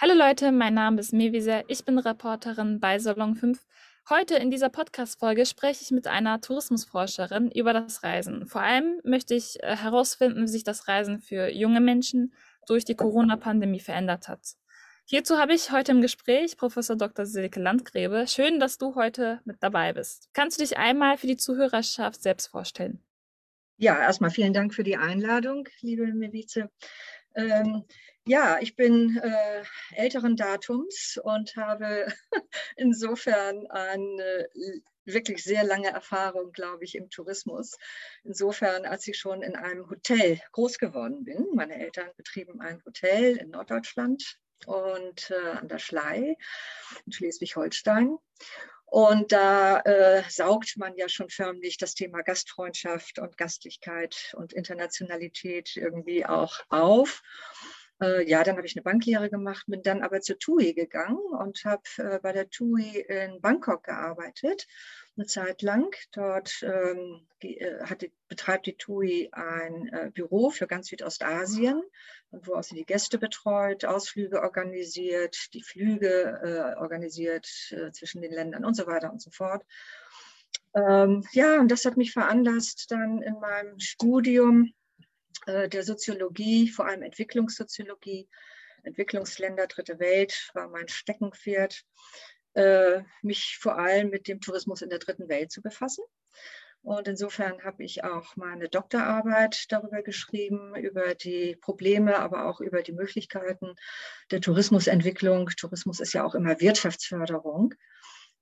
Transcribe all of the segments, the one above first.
Hallo Leute, mein Name ist Mevisa, ich bin Reporterin bei Salon 5. Heute in dieser Podcast-Folge spreche ich mit einer Tourismusforscherin über das Reisen. Vor allem möchte ich äh, herausfinden, wie sich das Reisen für junge Menschen durch die Corona-Pandemie verändert hat. Hierzu habe ich heute im Gespräch Professor Dr. Silke Landgräbe. Schön, dass du heute mit dabei bist. Kannst du dich einmal für die Zuhörerschaft selbst vorstellen? Ja, erstmal vielen Dank für die Einladung, liebe Mevice. Ähm, ja, ich bin äh, älteren Datums und habe insofern eine wirklich sehr lange Erfahrung, glaube ich, im Tourismus. Insofern, als ich schon in einem Hotel groß geworden bin. Meine Eltern betrieben ein Hotel in Norddeutschland und äh, an der Schlei in Schleswig-Holstein. Und da äh, saugt man ja schon förmlich das Thema Gastfreundschaft und Gastlichkeit und Internationalität irgendwie auch auf. Äh, ja, dann habe ich eine Banklehre gemacht, bin dann aber zur TUI gegangen und habe äh, bei der TUI in Bangkok gearbeitet, eine Zeit lang. Dort ähm, äh, hatte, betreibt die TUI ein äh, Büro für ganz Südostasien, wo auch sie die Gäste betreut, Ausflüge organisiert, die Flüge äh, organisiert äh, zwischen den Ländern und so weiter und so fort. Ähm, ja, und das hat mich veranlasst, dann in meinem Studium der Soziologie, vor allem Entwicklungssoziologie, Entwicklungsländer, Dritte Welt war mein Steckenpferd, äh, mich vor allem mit dem Tourismus in der Dritten Welt zu befassen. Und insofern habe ich auch meine Doktorarbeit darüber geschrieben, über die Probleme, aber auch über die Möglichkeiten der Tourismusentwicklung. Tourismus ist ja auch immer Wirtschaftsförderung,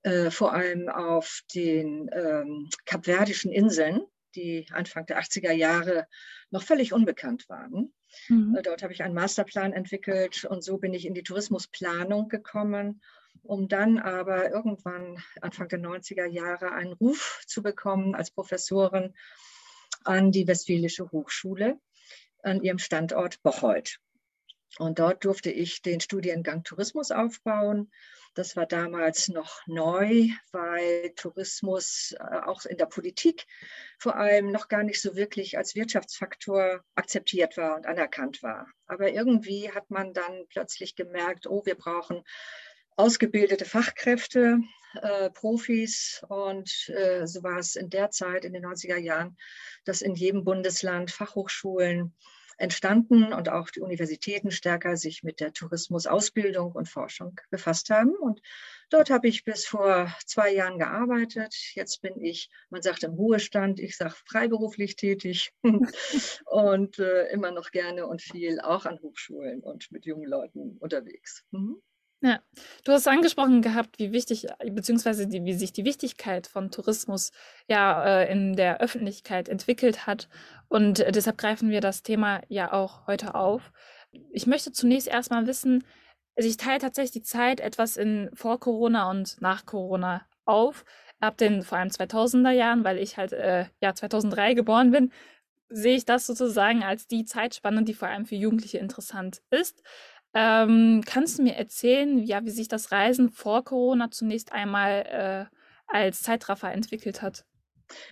äh, vor allem auf den ähm, kapverdischen Inseln die Anfang der 80er Jahre noch völlig unbekannt waren. Mhm. Äh, dort habe ich einen Masterplan entwickelt und so bin ich in die Tourismusplanung gekommen, um dann aber irgendwann Anfang der 90er Jahre einen Ruf zu bekommen als Professorin an die Westfälische Hochschule an ihrem Standort Bocholt. Und dort durfte ich den Studiengang Tourismus aufbauen. Das war damals noch neu, weil Tourismus äh, auch in der Politik vor allem noch gar nicht so wirklich als Wirtschaftsfaktor akzeptiert war und anerkannt war. Aber irgendwie hat man dann plötzlich gemerkt, oh, wir brauchen ausgebildete Fachkräfte, äh, Profis. Und äh, so war es in der Zeit, in den 90er Jahren, dass in jedem Bundesland Fachhochschulen entstanden und auch die Universitäten stärker sich mit der Tourismusausbildung und Forschung befasst haben. Und dort habe ich bis vor zwei Jahren gearbeitet. Jetzt bin ich, man sagt im Ruhestand, ich sage freiberuflich tätig und äh, immer noch gerne und viel auch an Hochschulen und mit jungen Leuten unterwegs. Mhm. Ja, du hast angesprochen gehabt, wie wichtig, beziehungsweise die, wie sich die Wichtigkeit von Tourismus ja äh, in der Öffentlichkeit entwickelt hat. Und äh, deshalb greifen wir das Thema ja auch heute auf. Ich möchte zunächst erstmal wissen, also ich teile tatsächlich die Zeit etwas in vor Corona und nach Corona auf. Ab den vor allem 2000er Jahren, weil ich halt äh, ja 2003 geboren bin, sehe ich das sozusagen als die Zeitspanne, die vor allem für Jugendliche interessant ist. Ähm, kannst du mir erzählen, ja, wie sich das Reisen vor Corona zunächst einmal äh, als Zeitraffer entwickelt hat?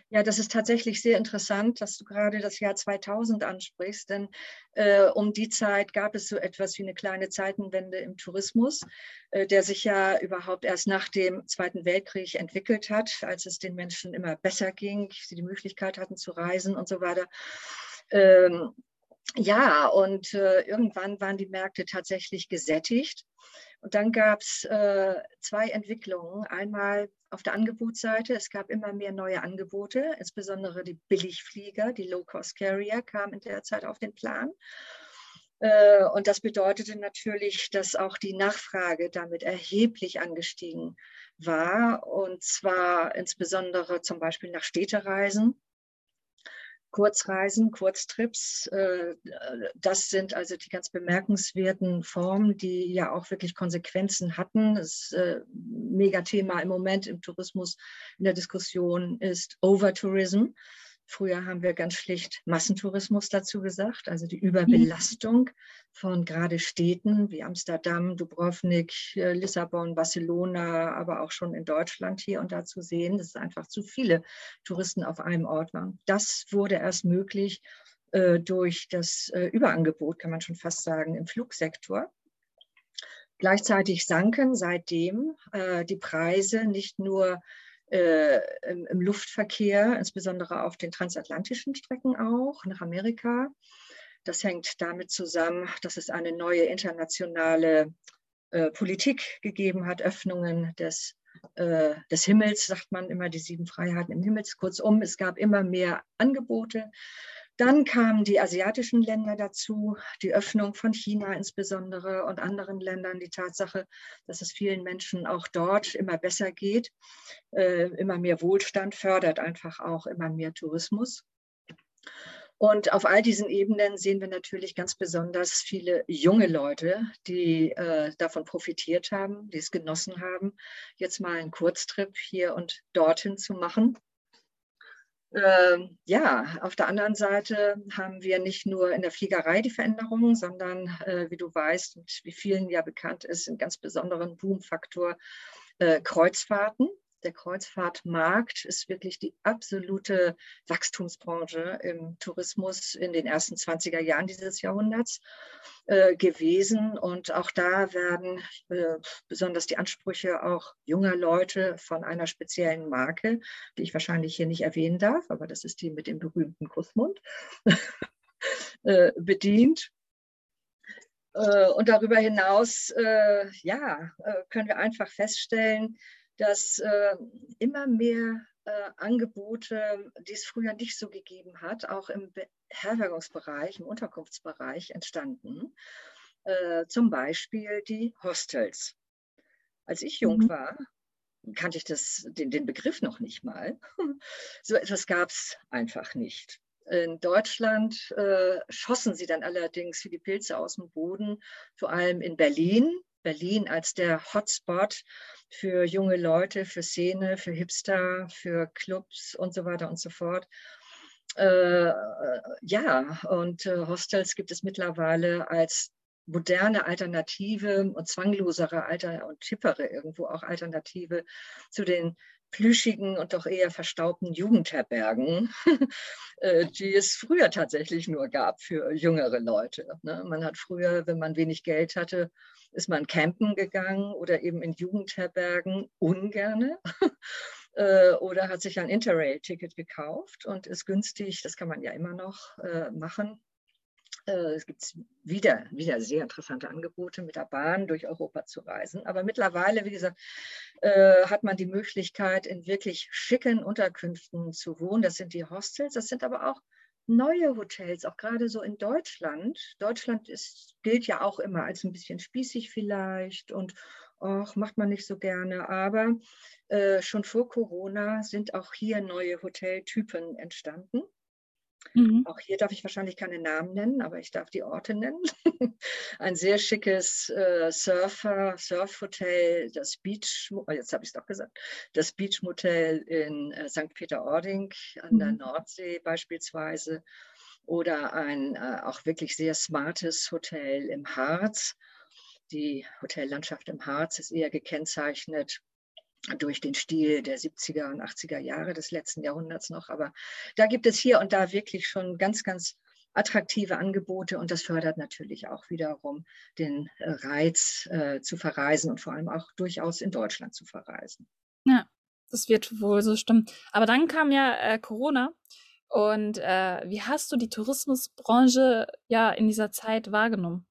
Ja, das ist tatsächlich sehr interessant, dass du gerade das Jahr 2000 ansprichst, denn äh, um die Zeit gab es so etwas wie eine kleine Zeitenwende im Tourismus, äh, der sich ja überhaupt erst nach dem Zweiten Weltkrieg entwickelt hat, als es den Menschen immer besser ging, sie die Möglichkeit hatten zu reisen und so weiter. Ähm, ja, und äh, irgendwann waren die Märkte tatsächlich gesättigt. Und dann gab es äh, zwei Entwicklungen. Einmal auf der Angebotsseite, es gab immer mehr neue Angebote, insbesondere die Billigflieger, die Low-Cost-Carrier kamen in der Zeit auf den Plan. Äh, und das bedeutete natürlich, dass auch die Nachfrage damit erheblich angestiegen war. Und zwar insbesondere zum Beispiel nach Städtereisen Kurzreisen, Kurztrips, äh, das sind also die ganz bemerkenswerten Formen, die ja auch wirklich Konsequenzen hatten. Das äh, Megathema im Moment im Tourismus in der Diskussion ist Overtourism. Früher haben wir ganz schlicht Massentourismus dazu gesagt, also die Überbelastung von gerade Städten wie Amsterdam, Dubrovnik, äh, Lissabon, Barcelona, aber auch schon in Deutschland hier und da zu sehen, dass es einfach zu viele Touristen auf einem Ort waren. Das wurde erst möglich äh, durch das äh, Überangebot, kann man schon fast sagen, im Flugsektor. Gleichzeitig sanken seitdem äh, die Preise nicht nur äh, im, im, Luftverkehr, insbesondere auf den transatlantischen Strecken auch, nach Amerika. Das hängt damit zusammen, dass es eine neue internationale äh, Politik gegeben hat, Öffnungen des, äh, des Himmels, sagt man immer, die sieben Freiheiten im Himmel. Kurzum, es gab immer mehr Angebote dann kamen die asiatischen Länder dazu, die Öffnung von China insbesondere und anderen Ländern, die Tatsache, dass es vielen Menschen auch dort immer besser geht, äh, immer mehr Wohlstand fördert einfach auch immer mehr Tourismus. Und auf all diesen Ebenen sehen wir natürlich ganz besonders viele junge Leute, die äh, davon profitiert haben, die es genossen haben, jetzt mal einen Kurztrip hier und dorthin zu machen. Ähm, ja, auf der anderen Seite haben wir nicht nur in der Fliegerei die Veränderungen, sondern äh, wie du weißt und wie vielen ja bekannt ist, einen ganz besonderen Boomfaktor äh, Kreuzfahrten der Kreuzfahrtmarkt ist wirklich die absolute Wachstumsbranche im Tourismus in den ersten 20er Jahren dieses Jahrhunderts äh, gewesen. Und auch da werden äh, besonders die Ansprüche auch junger Leute von einer speziellen Marke, die ich wahrscheinlich hier nicht erwähnen darf, aber das ist die mit dem berühmten Kussmund, äh, bedient. Äh, und darüber hinaus, äh, ja, können wir einfach feststellen, dass äh, immer mehr äh, Angebote, die es früher nicht so gegeben hat, auch im Beherbergungsbereich, im Unterkunftsbereich entstanden. Äh, zum Beispiel die Hostels. Als ich jung mhm. war, kannte ich das, den, den Begriff noch nicht mal. so etwas gab es einfach nicht. In Deutschland äh, schossen sie dann allerdings wie die Pilze aus dem Boden, vor allem in Berlin. Berlin als der Hotspot für junge Leute, für Szene, für Hipster, für Clubs und so weiter und so fort. Äh, ja, und äh, Hostels gibt es mittlerweile als moderne Alternative und zwanglosere Alter und hippere irgendwo auch Alternative zu den plüschigen und doch eher verstaubten Jugendherbergen, äh, die es früher tatsächlich nur gab für jüngere Leute. Ne? Man hat früher, wenn man wenig Geld hatte, ist man campen gegangen oder eben in Jugendherbergen ungerne äh, oder hat sich ein Interrail-Ticket gekauft und ist günstig, das kann man ja immer noch äh, machen. Äh, es gibt wieder, wieder sehr interessante Angebote, mit der Bahn durch Europa zu reisen. Aber mittlerweile, wie gesagt, hat man die Möglichkeit, in wirklich schicken Unterkünften zu wohnen. Das sind die Hostels, das sind aber auch neue Hotels, auch gerade so in Deutschland. Deutschland ist, gilt ja auch immer als ein bisschen spießig vielleicht und auch macht man nicht so gerne. Aber äh, schon vor Corona sind auch hier neue Hoteltypen entstanden. Mhm. Auch hier darf ich wahrscheinlich keine Namen nennen, aber ich darf die Orte nennen. Ein sehr schickes äh, Surfer, Surfhotel, das Beach, oh, jetzt habe ich es doch gesagt, das Beach Motel in äh, St. Peter-Ording an mhm. der Nordsee beispielsweise oder ein äh, auch wirklich sehr smartes Hotel im Harz. Die Hotellandschaft im Harz ist eher gekennzeichnet durch den Stil der 70er und 80er Jahre des letzten Jahrhunderts noch. Aber da gibt es hier und da wirklich schon ganz, ganz attraktive Angebote und das fördert natürlich auch wiederum den äh, Reiz äh, zu verreisen und vor allem auch durchaus in Deutschland zu verreisen. Ja, das wird wohl so stimmen. Aber dann kam ja äh, Corona und äh, wie hast du die Tourismusbranche ja in dieser Zeit wahrgenommen?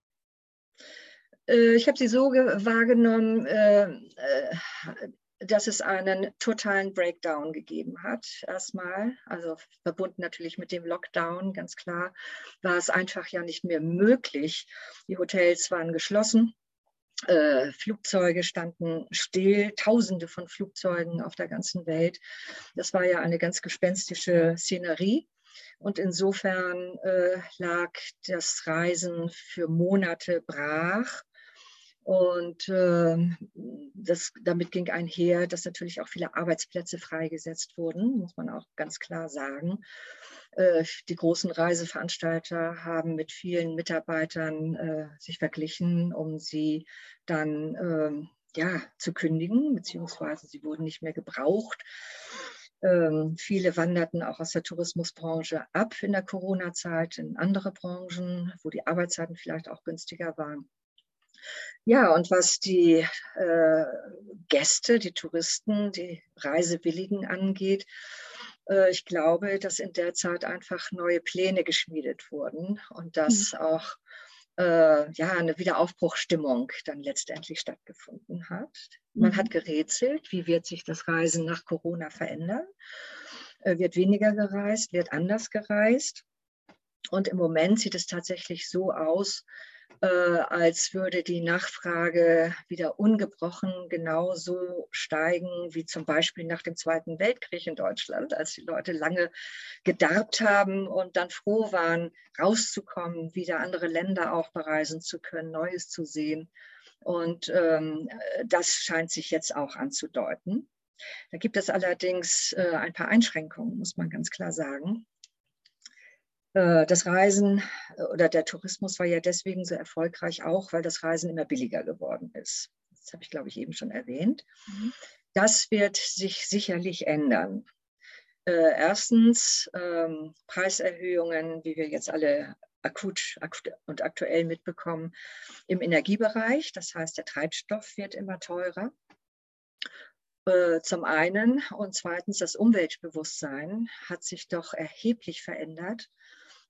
Äh, ich habe sie so wahrgenommen, äh, dass es einen totalen Breakdown gegeben hat, erstmal. Also verbunden natürlich mit dem Lockdown, ganz klar, war es einfach ja nicht mehr möglich. Die Hotels waren geschlossen. Äh, Flugzeuge standen still, Tausende von Flugzeugen auf der ganzen Welt. Das war ja eine ganz gespenstische Szenerie. Und insofern äh, lag das Reisen für Monate brach. Und äh, das, damit ging einher, dass natürlich auch viele Arbeitsplätze freigesetzt wurden, muss man auch ganz klar sagen. Äh, die großen Reiseveranstalter haben mit vielen Mitarbeitern äh, sich verglichen, um sie dann ähm, ja, zu kündigen, beziehungsweise sie wurden nicht mehr gebraucht. Ähm, viele wanderten auch aus der Tourismusbranche ab in der Corona-Zeit in andere Branchen, wo die Arbeitszeiten vielleicht auch günstiger waren. Ja, und was die äh, Gäste, die Touristen, die Reisewilligen angeht, äh, ich glaube, dass in der Zeit einfach neue Pläne geschmiedet wurden und dass mhm. auch äh, ja, eine Wiederaufbruchstimmung dann letztendlich stattgefunden hat. Man mhm. hat gerätselt, wie wird sich das Reisen nach Corona verändern? Äh, wird weniger gereist, wird anders gereist? Und im Moment sieht es tatsächlich so aus, als würde die Nachfrage wieder ungebrochen genauso steigen wie zum Beispiel nach dem Zweiten Weltkrieg in Deutschland, als die Leute lange gedarbt haben und dann froh waren, rauszukommen, wieder andere Länder auch bereisen zu können, Neues zu sehen. Und ähm, das scheint sich jetzt auch anzudeuten. Da gibt es allerdings äh, ein paar Einschränkungen, muss man ganz klar sagen. Äh, das Reisen äh, oder der Tourismus war ja deswegen so erfolgreich auch, weil das Reisen immer billiger geworden ist. Das habe ich, glaube ich, eben schon erwähnt. Mhm. Das wird sich sicherlich ändern. Äh, erstens ähm, Preiserhöhungen, wie wir jetzt alle akut, und aktuell mitbekommen, im Energiebereich. Das heißt, der Treibstoff wird immer teurer. Zum einen und zweitens das Umweltbewusstsein hat sich doch erheblich verändert.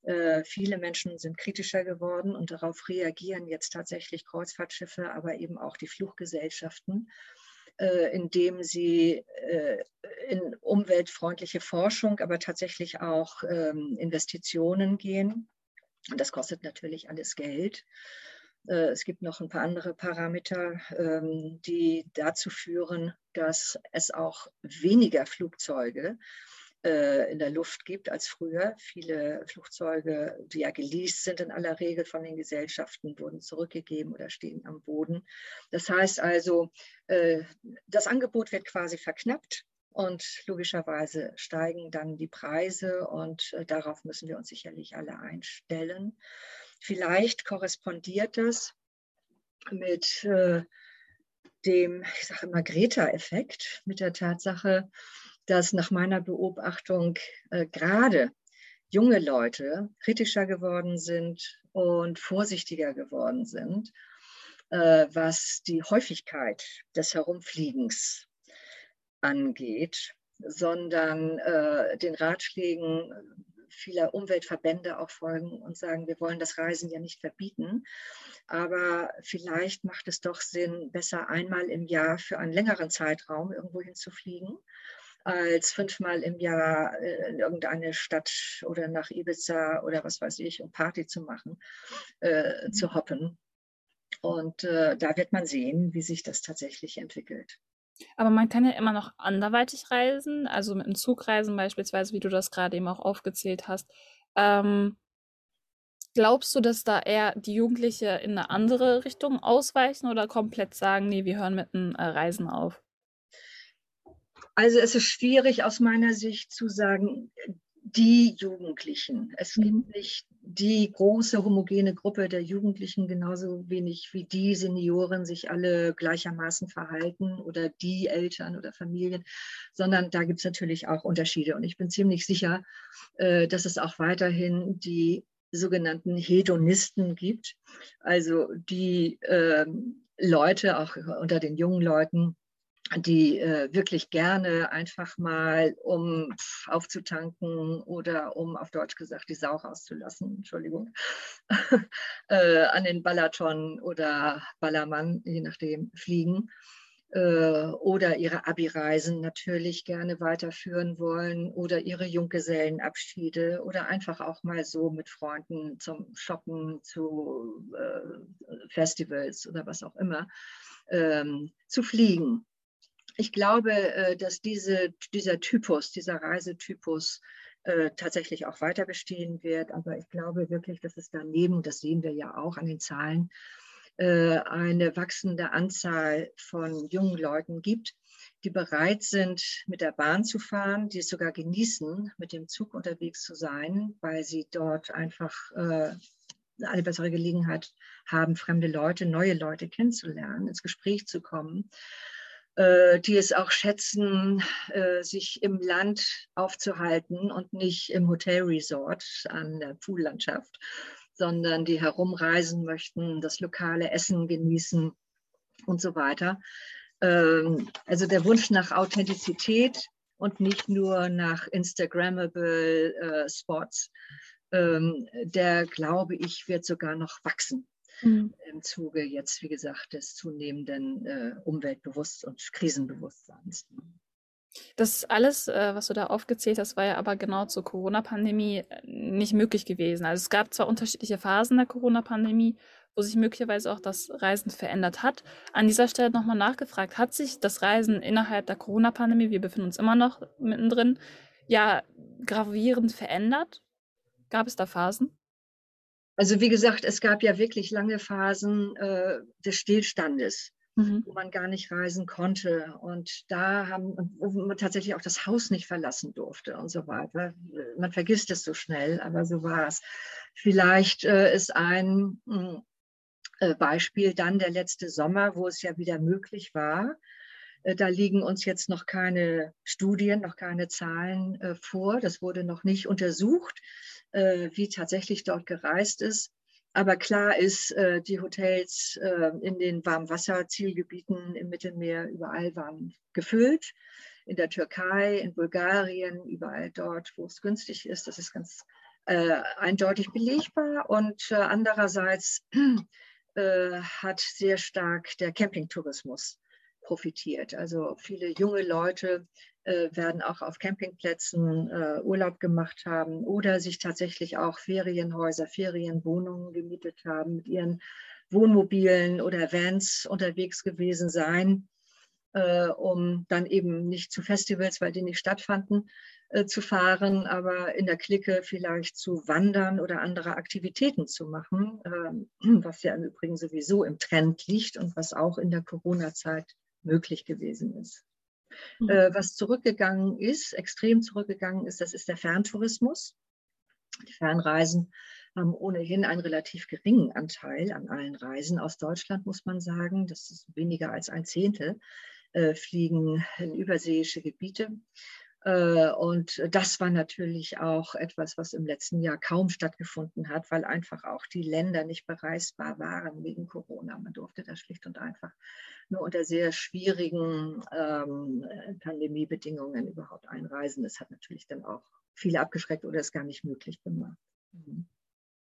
Äh, viele Menschen sind kritischer geworden und darauf reagieren jetzt tatsächlich Kreuzfahrtschiffe, aber eben auch die Fluggesellschaften, äh, indem sie äh, in umweltfreundliche Forschung, aber tatsächlich auch ähm, Investitionen gehen. Und das kostet natürlich alles Geld. Es gibt noch ein paar andere Parameter, ähm, die dazu führen, dass es auch weniger Flugzeuge äh, in der Luft gibt als früher. Viele Flugzeuge, die ja geleast sind in aller Regel von den Gesellschaften, wurden zurückgegeben oder stehen am Boden. Das heißt also, äh, das Angebot wird quasi verknappt. Und logischerweise steigen dann die Preise und äh, darauf müssen wir uns sicherlich alle einstellen. Vielleicht korrespondiert das mit dem, ich sage immer, Greta-Effekt, mit der Tatsache, dass nach meiner Beobachtung äh, gerade junge Leute kritischer geworden sind und vorsichtiger geworden sind, äh, was die Häufigkeit des Herumfliegens angeht, sondern äh, den Ratschlägen vieler Umweltverbände auch folgen und sagen, wir wollen das Reisen ja nicht verbieten, aber vielleicht macht es doch Sinn, besser einmal im Jahr für einen längeren Zeitraum irgendwo hinzufliegen als fünfmal im Jahr äh, in irgendeine Stadt oder nach Ibiza oder was weiß ich, um Party zu machen, äh, zu mhm. hoppen. Und äh, da wird man sehen, wie sich das tatsächlich entwickelt. Aber man kann ja immer noch anderweitig reisen, also mit einem Zug reisen beispielsweise, wie du das gerade eben auch aufgezählt hast. Ähm, glaubst du, dass da eher die Jugendliche in eine andere Richtung ausweichen oder komplett sagen, nee, wir hören mit dem äh, Reisen auf? Also es ist schwierig aus meiner Sicht zu sagen, die Jugendlichen. Es mhm. gibt nicht die große homogene Gruppe der Jugendlichen, genauso wenig wie die Senioren sich alle gleichermaßen verhalten oder die Eltern oder Familien, sondern da gibt es natürlich auch Unterschiede. Und ich bin ziemlich sicher, äh, dass es auch weiterhin die sogenannten Hedonisten gibt, also die ähm, Leute, auch unter den jungen Leuten, die äh, wirklich gerne einfach mal, um aufzutanken oder um auf Deutsch gesagt die Sau rauszulassen, Entschuldigung, äh, an den Balaton oder Ballermann, je nachdem, fliegen äh, oder ihre Abi-Reisen natürlich gerne weiterführen wollen oder ihre Junggesellenabschiede oder einfach auch mal so mit Freunden zum Shoppen, zu äh, Festivals oder was auch immer ähm, zu fliegen ich glaube, äh, dass diese, dieser Typus, dieser Reisetypus äh, tatsächlich auch weiter bestehen wird. Aber ich glaube wirklich, dass es daneben, das sehen wir ja auch an den Zahlen, äh, eine wachsende Anzahl von jungen Leuten gibt, die bereit sind, mit der Bahn zu fahren, die es sogar genießen, mit dem Zug unterwegs zu sein, weil sie dort einfach eine bessere Gelegenheit haben, fremde Leute, neue Leute kennenzulernen, ins Gespräch zu kommen die es auch schätzen, äh, sich im Land aufzuhalten und nicht im Hotelresort an der Poollandschaft. sondern die herumreisen möchten, das lokale Essen genießen und so weiter. Ähm, also der Wunsch nach Authentizität und nicht nur nach Instagrammable äh, Spots, ähm, der glaube ich wird sogar noch wachsen mhm. im Zuge jetzt, wie gesagt, des zunehmenden äh, Umweltbewusstseins und Krisenbewusstseins. Das alles, äh, was du da aufgezählt hast, war ja aber genau zur Corona-Pandemie äh, nicht möglich gewesen. Also es gab zwar unterschiedliche Phasen der Corona-Pandemie, wo sich möglicherweise auch das Reisen verändert hat. An dieser Stelle nochmal nachgefragt, hat sich das Reisen innerhalb der Corona-Pandemie, wir befinden uns immer noch mittendrin, ja gravierend verändert? Gab es da Phasen? Also wie gesagt, es gab ja wirklich lange Phasen äh, des Stillstandes, mhm. wo man gar nicht reisen konnte. Und da haben, wo man tatsächlich auch das Haus nicht verlassen durfte und so weiter. Man vergisst es so schnell, aber so war es. Vielleicht äh, ist ein hm, äh, Beispiel dann der letzte Sommer, wo es ja wieder möglich war. Äh, da liegen uns jetzt noch keine Studien, noch keine Zahlen äh, vor. Das wurde noch nicht untersucht wie tatsächlich dort gereist ist. Aber klar ist, äh, die Hotels äh, in den Warmwasserzielgebieten im Mittelmeer überall waren gefüllt. In der Türkei, in Bulgarien, überall dort, wo es günstig ist. Das ist ganz äh, eindeutig belegbar. Und äh, andererseits äh, hat sehr stark der Campingtourismus profitiert. Also viele junge Leute äh, werden auch auf Campingplätzen äh, Urlaub gemacht haben oder sich tatsächlich auch Ferienhäuser, Ferienwohnungen gemietet haben, mit ihren Wohnmobilen oder Vans unterwegs gewesen sein, äh, um dann eben nicht zu Festivals, weil die nicht stattfanden, äh, zu fahren, aber in der Clique vielleicht zu wandern oder andere Aktivitäten zu machen, ähm, was ja im Übrigen sowieso im Trend liegt und was auch in der Corona-Zeit möglich gewesen ist. Mhm. Äh, was zurückgegangen ist, extrem zurückgegangen ist, das ist der Ferntourismus. Die Fernreisen haben ohnehin einen relativ geringen Anteil an allen Reisen aus Deutschland, muss man sagen. Das ist weniger als ein Zehntel, äh, fliegen in überseeische Gebiete. Äh, und das war natürlich auch etwas, was im letzten Jahr kaum stattgefunden hat, weil einfach auch die Länder nicht bereisbar waren wegen Corona. Man durfte da schlicht und einfach nur unter sehr schwierigen ähm, Pandemiebedingungen überhaupt einreisen. Das hat natürlich dann auch viele abgeschreckt oder es gar nicht möglich gemacht. Mhm.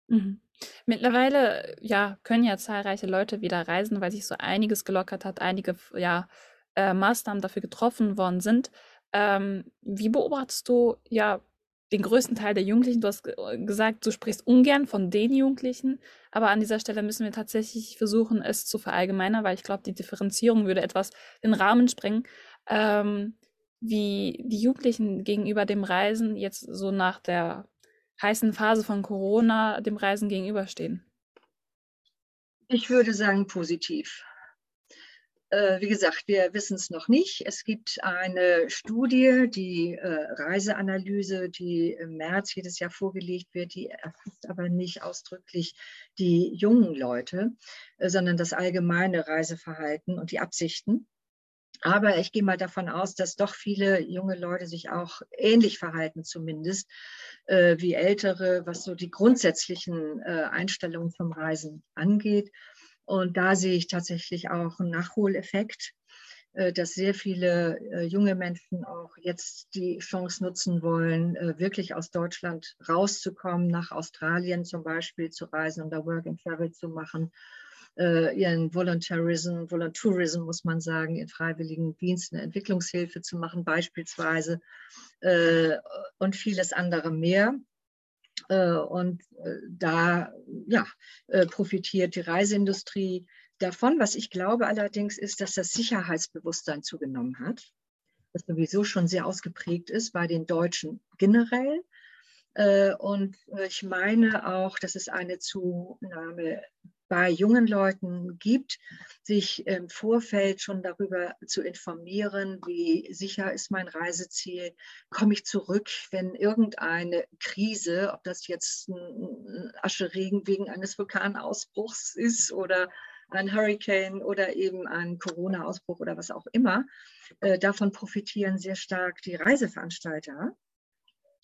Mhm. Mittlerweile ja, können ja zahlreiche Leute wieder reisen, weil sich so einiges gelockert hat, einige ja, äh, Maßnahmen dafür getroffen worden sind. Ähm, wie beobachtest du ja den größten Teil der Jugendlichen? Du hast gesagt, du sprichst ungern von den Jugendlichen, aber an dieser Stelle müssen wir tatsächlich versuchen, es zu verallgemeinern, weil ich glaube, die Differenzierung würde etwas den Rahmen sprengen. Ähm, wie die Jugendlichen gegenüber dem Reisen jetzt so nach der heißen Phase von Corona dem Reisen gegenüberstehen? Ich würde sagen positiv. Äh, wie gesagt, wir wissen es noch nicht. Es gibt eine Studie, die äh, Reiseanalyse, die im März jedes Jahr vorgelegt wird, die erfasst aber nicht ausdrücklich die jungen Leute, äh, sondern das allgemeine Reiseverhalten und die Absichten. Aber ich gehe mal davon aus, dass doch viele junge Leute sich auch ähnlich verhalten, zumindest wie ältere, was so die grundsätzlichen Einstellungen vom Reisen angeht. Und da sehe ich tatsächlich auch einen Nachholeffekt, äh, dass sehr viele äh, junge Menschen auch jetzt die Chance nutzen wollen, äh, wirklich aus Deutschland rauszukommen, nach Australien zum Beispiel zu reisen und da Work and Travel zu machen, ihren Voluntarism, Voluntourism muss man sagen, in freiwilligen Diensten Entwicklungshilfe zu machen beispielsweise und vieles andere mehr. Äh, und äh, da ja, äh, profitiert die Reiseindustrie davon. Was ich glaube allerdings ist, dass das Sicherheitsbewusstsein zugenommen hat, das sowieso schon sehr ausgeprägt ist bei den Deutschen generell. Und ich meine auch, dass es eine Zunahme bei jungen Leuten gibt, sich im Vorfeld schon darüber zu informieren, wie sicher ist mein Reiseziel, komme ich zurück, wenn irgendeine Krise, ob das jetzt ein Ascheregen wegen eines Vulkanausbruchs ist oder ein Hurricane oder eben ein Corona-Ausbruch oder was auch immer, äh, davon profitieren sehr stark die Reiseveranstalter.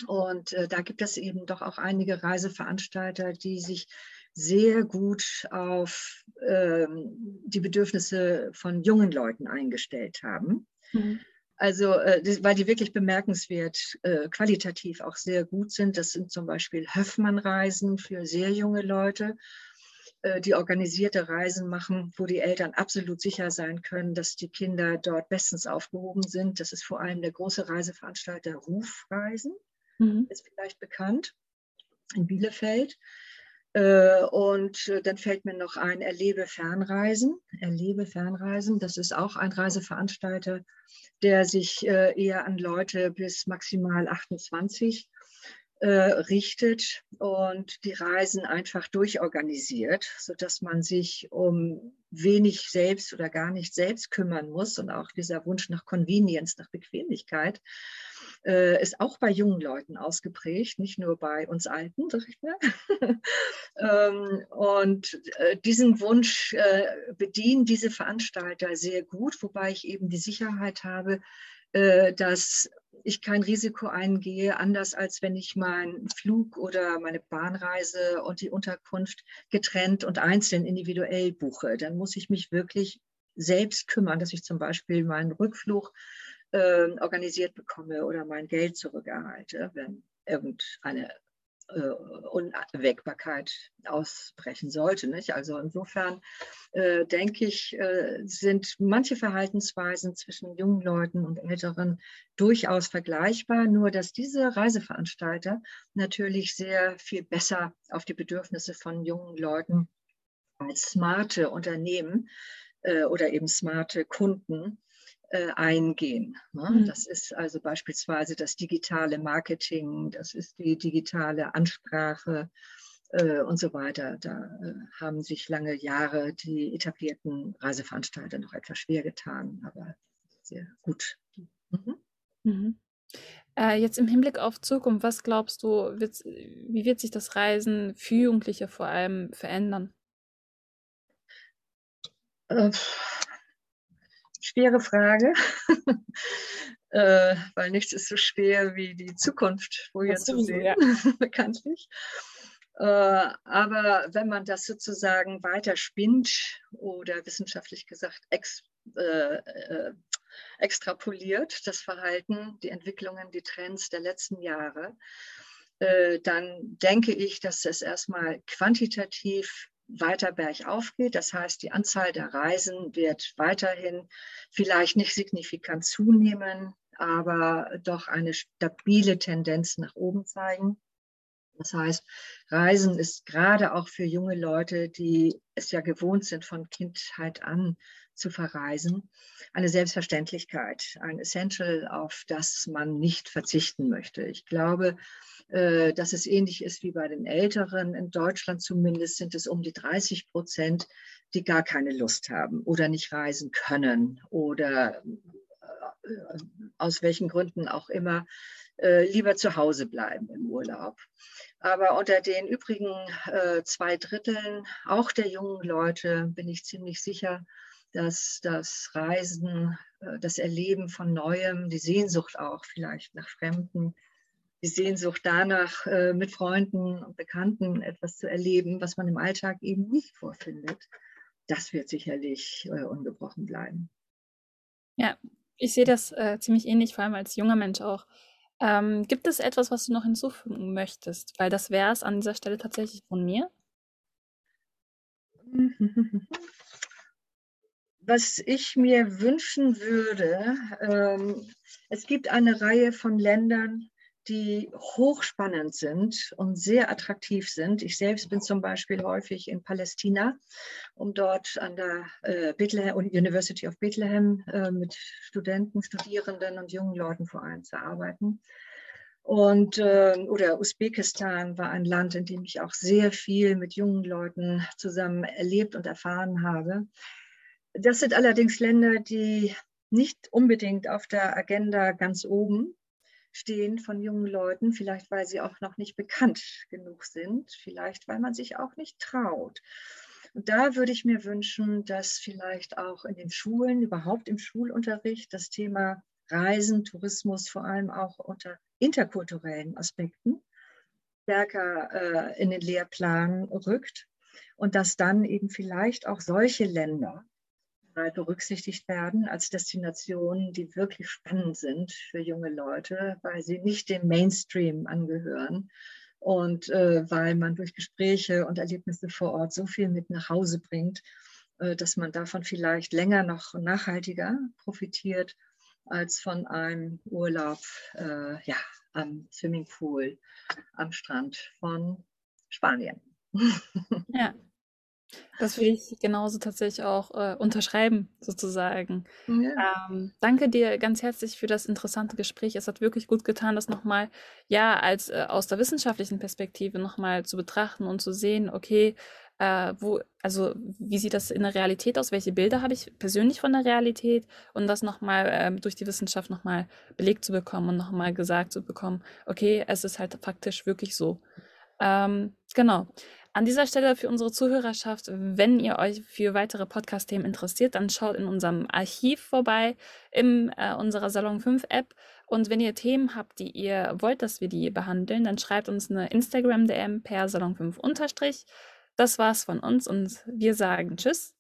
Und äh, da gibt es eben doch auch einige Reiseveranstalter, die sich sehr gut auf ähm, die Bedürfnisse von jungen Leuten eingestellt haben. Mhm. Also, äh, weil die wirklich bemerkenswert äh, qualitativ auch sehr gut sind. Das sind zum Beispiel Höffmann-Reisen für sehr junge Leute, äh, die organisierte Reisen machen, wo die Eltern absolut sicher sein können, dass die Kinder dort bestens aufgehoben sind. Das ist vor allem der große Reiseveranstalter Rufreisen, mhm. ist vielleicht bekannt, in Bielefeld. Äh, und äh, dann fällt mir noch ein, Erlebe Fernreisen. Erlebe Fernreisen, das ist auch ein Reiseveranstalter, der sich äh, eher an Leute bis maximal 28 richtet und die Reisen einfach durchorganisiert, sodass man sich um wenig selbst oder gar nicht selbst kümmern muss und auch dieser Wunsch nach Convenience, nach Bequemlichkeit äh, ist auch bei jungen Leuten ausgeprägt, nicht nur bei uns Alten, ich mal. ähm, und äh, diesen Wunsch äh, bedienen diese Veranstalter sehr gut, wobei ich eben die Sicherheit habe, äh, dass ich kein Risiko eingehe, anders als wenn ich meinen Flug oder meine Bahnreise und die Unterkunft getrennt und einzeln individuell buche. Dann muss ich mich wirklich selbst kümmern, dass ich zum Beispiel meinen Rückflug äh, organisiert bekomme oder mein Geld zurückerhalte, wenn irgendeine äh, Unwägbarkeit ausbrechen sollte. Nicht? Also insofern äh, denke ich, äh, sind manche Verhaltensweisen zwischen jungen Leuten und Älteren durchaus vergleichbar, nur dass diese Reiseveranstalter natürlich sehr viel besser auf die Bedürfnisse von jungen Leuten als smarte Unternehmen äh, oder eben smarte Kunden eingehen. Ne? Mhm. Das ist also beispielsweise das digitale Marketing, das ist die digitale Ansprache äh, und so weiter. Da äh, haben sich lange Jahre die etablierten Reiseveranstalter noch etwas schwer getan, aber sehr gut. Mhm. Mhm. Äh, jetzt im Hinblick auf Zukunft, was glaubst du, wie wird sich das Reisen für Jugendliche vor allem verändern? Äh, schwere Frage, äh, weil nichts ist so schwer wie die Zukunft vorher zu sehen, ja. bekanntlich. Äh, aber wenn man das sozusagen weiter spinnt oder wissenschaftlich gesagt ex, äh, äh, extrapoliert, das Verhalten, die Entwicklungen, die Trends der letzten Jahre, äh, dann denke ich, dass es erstmal quantitativ weiter bergauf geht. Das heißt, die Anzahl der Reisen wird weiterhin vielleicht nicht signifikant zunehmen, aber doch eine stabile Tendenz nach oben zeigen. Das heißt, Reisen ist gerade auch für junge Leute, die es ja gewohnt sind, von Kindheit an zu verreisen, eine Selbstverständlichkeit, ein Essential, auf das man nicht verzichten möchte. Ich glaube, äh, dass es ähnlich ist wie bei den Älteren. In Deutschland zumindest sind es um die 30 Prozent, die gar keine Lust haben oder nicht reisen können oder aus welchen Gründen auch immer äh, lieber zu Hause bleiben im Urlaub. Aber unter den übrigen zwei Dritteln, auch der jungen Leute, bin ich ziemlich sicher, dass das Reisen, das Erleben von Neuem, die Sehnsucht auch vielleicht nach Fremden, die Sehnsucht danach, äh, mit Freunden und Bekannten etwas zu erleben, was man im Alltag eben nicht vorfindet, das wird sicherlich äh, ungebrochen bleiben. Ja, ich sehe das äh, ziemlich ähnlich, vor allem als junger Mensch auch. Ähm, gibt es etwas, was du noch hinzufügen möchtest? Weil das wäre es an dieser Stelle tatsächlich von mir. Was ich mir wünschen würde, ähm, es gibt eine Reihe von Ländern, die hochspannend sind und sehr attraktiv sind. Ich selbst bin zum Beispiel häufig in Palästina, um dort an der äh, Bethlehem, University of Bethlehem äh, mit Studenten, Studierenden und jungen Leuten vor allem zu arbeiten. Und, äh, oder Usbekistan war ein Land, in dem ich auch sehr viel mit jungen Leuten zusammen erlebt und erfahren habe. Das sind allerdings Länder, die nicht unbedingt auf der Agenda ganz oben stehen von jungen Leuten, vielleicht weil sie auch noch nicht bekannt genug sind, vielleicht weil man sich auch nicht traut. Und da würde ich mir wünschen, dass vielleicht auch in den Schulen, überhaupt im Schulunterricht, das Thema Reisen, Tourismus vor allem auch unter interkulturellen Aspekten stärker äh, in den Lehrplan rückt und dass dann eben vielleicht auch solche Länder berücksichtigt werden als Destinationen, die wirklich spannend sind für junge Leute, weil sie nicht dem Mainstream angehören und äh, weil man durch Gespräche und Erlebnisse vor Ort so viel mit nach Hause bringt, äh, dass man davon vielleicht länger noch nachhaltiger profitiert als von einem Urlaub äh, ja, am Swimmingpool am Strand von Spanien. Ja, das will ich genauso tatsächlich auch äh, unterschreiben, sozusagen. Ja. Ähm, danke dir ganz herzlich für das interessante Gespräch. Es hat wirklich gut getan, das nochmal, ja, als äh, aus der wissenschaftlichen Perspektive nochmal zu betrachten und zu sehen, okay, äh, wo, also wie sieht das in der Realität aus? Welche Bilder habe ich persönlich von der Realität? Und das nochmal ähm, durch die Wissenschaft nochmal belegt zu bekommen und nochmal gesagt zu bekommen, okay, es ist halt faktisch wirklich so. Ähm, genau. An dieser Stelle für unsere Zuhörerschaft, wenn ihr euch für weitere Podcast-Themen interessiert, dann schaut in unserem Archiv vorbei, in äh, unserer Salon 5 App. Und wenn ihr Themen habt, die ihr wollt, dass wir die behandeln, dann schreibt uns eine Instagram-DM per Salon 5 unterstrich. Das war's von uns und wir sagen Tschüss